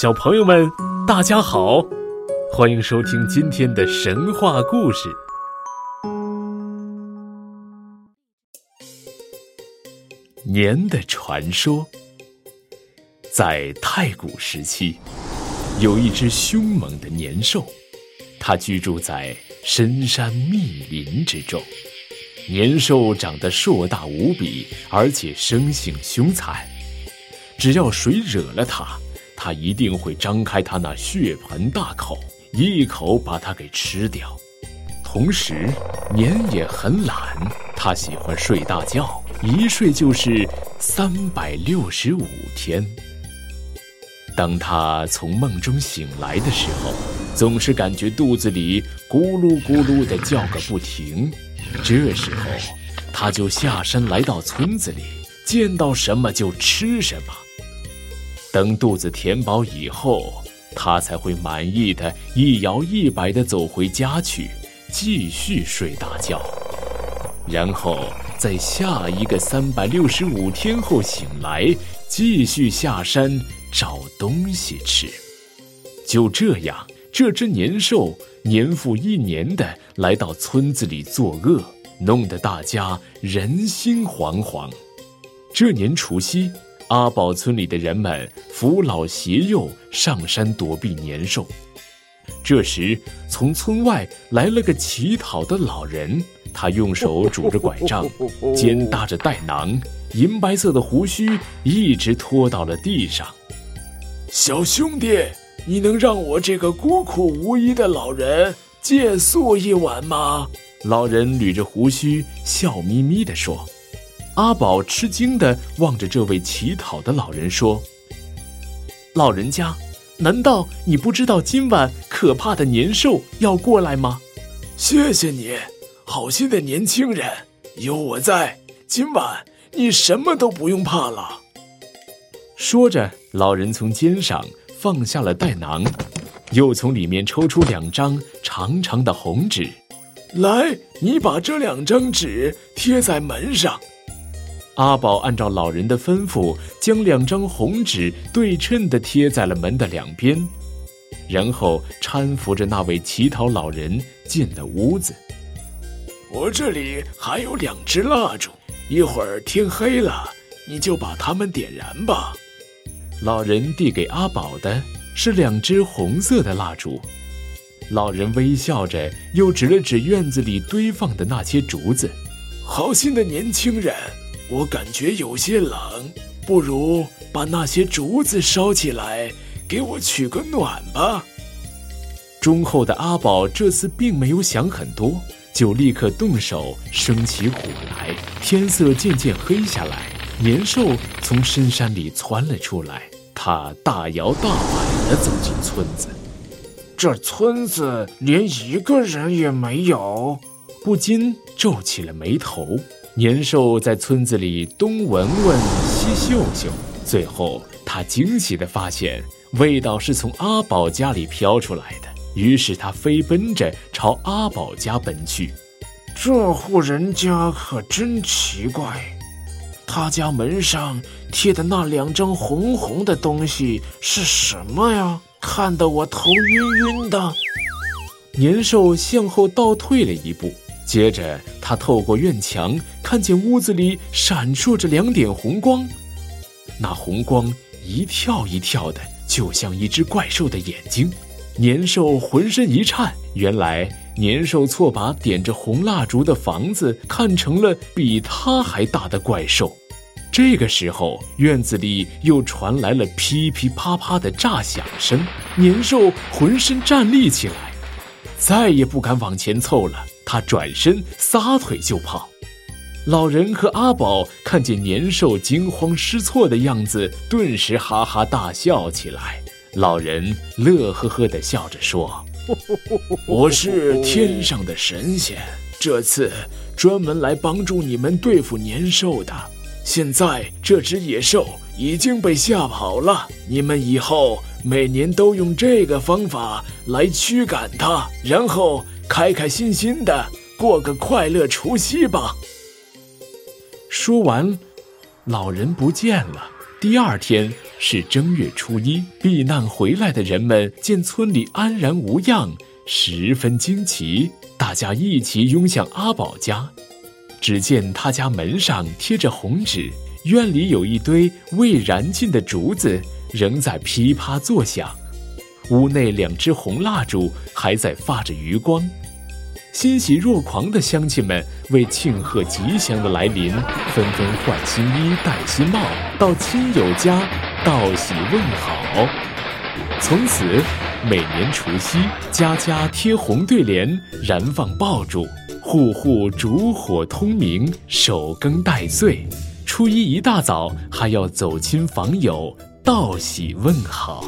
小朋友们，大家好，欢迎收听今天的神话故事——年的传说。在太古时期，有一只凶猛的年兽，它居住在深山密林之中。年兽长得硕大无比，而且生性凶残。只要谁惹了它，它一定会张开它那血盆大口，一口把它给吃掉。同时，年也很懒，它喜欢睡大觉，一睡就是三百六十五天。当他从梦中醒来的时候，总是感觉肚子里咕噜咕噜的叫个不停。这时候，他就下山来到村子里，见到什么就吃什么。等肚子填饱以后，他才会满意的一摇一摆地走回家去，继续睡大觉。然后在下一个三百六十五天后醒来，继续下山找东西吃。就这样，这只年兽。年复一年的来到村子里作恶，弄得大家人心惶惶。这年除夕，阿宝村里的人们扶老携幼上山躲避年兽。这时，从村外来了个乞讨的老人，他用手拄着拐杖，肩搭着袋囊，银白色的胡须一直拖到了地上。小兄弟。你能让我这个孤苦无依的老人借宿一晚吗？老人捋着胡须，笑眯眯地说。阿宝吃惊地望着这位乞讨的老人说：“老人家，难道你不知道今晚可怕的年兽要过来吗？”谢谢你，好心的年轻人，有我在，今晚你什么都不用怕了。说着，老人从肩上。放下了袋囊，又从里面抽出两张长长的红纸，来，你把这两张纸贴在门上。阿宝按照老人的吩咐，将两张红纸对称地贴在了门的两边，然后搀扶着那位乞讨老人进了屋子。我这里还有两支蜡烛，一会儿天黑了，你就把它们点燃吧。老人递给阿宝的是两支红色的蜡烛，老人微笑着，又指了指院子里堆放的那些竹子。好心的年轻人，我感觉有些冷，不如把那些竹子烧起来，给我取个暖吧。忠厚的阿宝这次并没有想很多，就立刻动手生起火来。天色渐渐黑下来。年兽从深山里窜了出来，他大摇大摆地走进村子。这村子连一个人也没有，不禁皱起了眉头。年兽在村子里东闻闻，西嗅嗅，最后他惊喜地发现，味道是从阿宝家里飘出来的。于是他飞奔着朝阿宝家奔去。这户人家可真奇怪。他家门上贴的那两张红红的东西是什么呀？看得我头晕晕的。年兽向后倒退了一步，接着他透过院墙看见屋子里闪烁着两点红光，那红光一跳一跳的，就像一只怪兽的眼睛。年兽浑身一颤，原来。年兽错把点着红蜡烛的房子看成了比他还大的怪兽。这个时候，院子里又传来了噼噼啪啪的炸响声。年兽浑身站立起来，再也不敢往前凑了。他转身撒腿就跑。老人和阿宝看见年兽惊慌失措的样子，顿时哈哈大笑起来。老人乐呵呵地笑着说。我是天上的神仙，这次专门来帮助你们对付年兽的。现在这只野兽已经被吓跑了，你们以后每年都用这个方法来驱赶它，然后开开心心的过个快乐除夕吧。说完，老人不见了。第二天，是正月初一，避难回来的人们见村里安然无恙，十分惊奇，大家一起拥向阿宝家。只见他家门上贴着红纸，院里有一堆未燃尽的竹子，仍在噼啪作响。屋内两只红蜡烛还在发着余光。欣喜若狂的乡亲们为庆贺吉祥的来临，纷纷换新衣、戴新帽，到亲友家道喜问好。从此，每年除夕，家家贴红对联，燃放爆竹，户户烛火通明，守更待岁。初一一大早，还要走亲访友，道喜问好。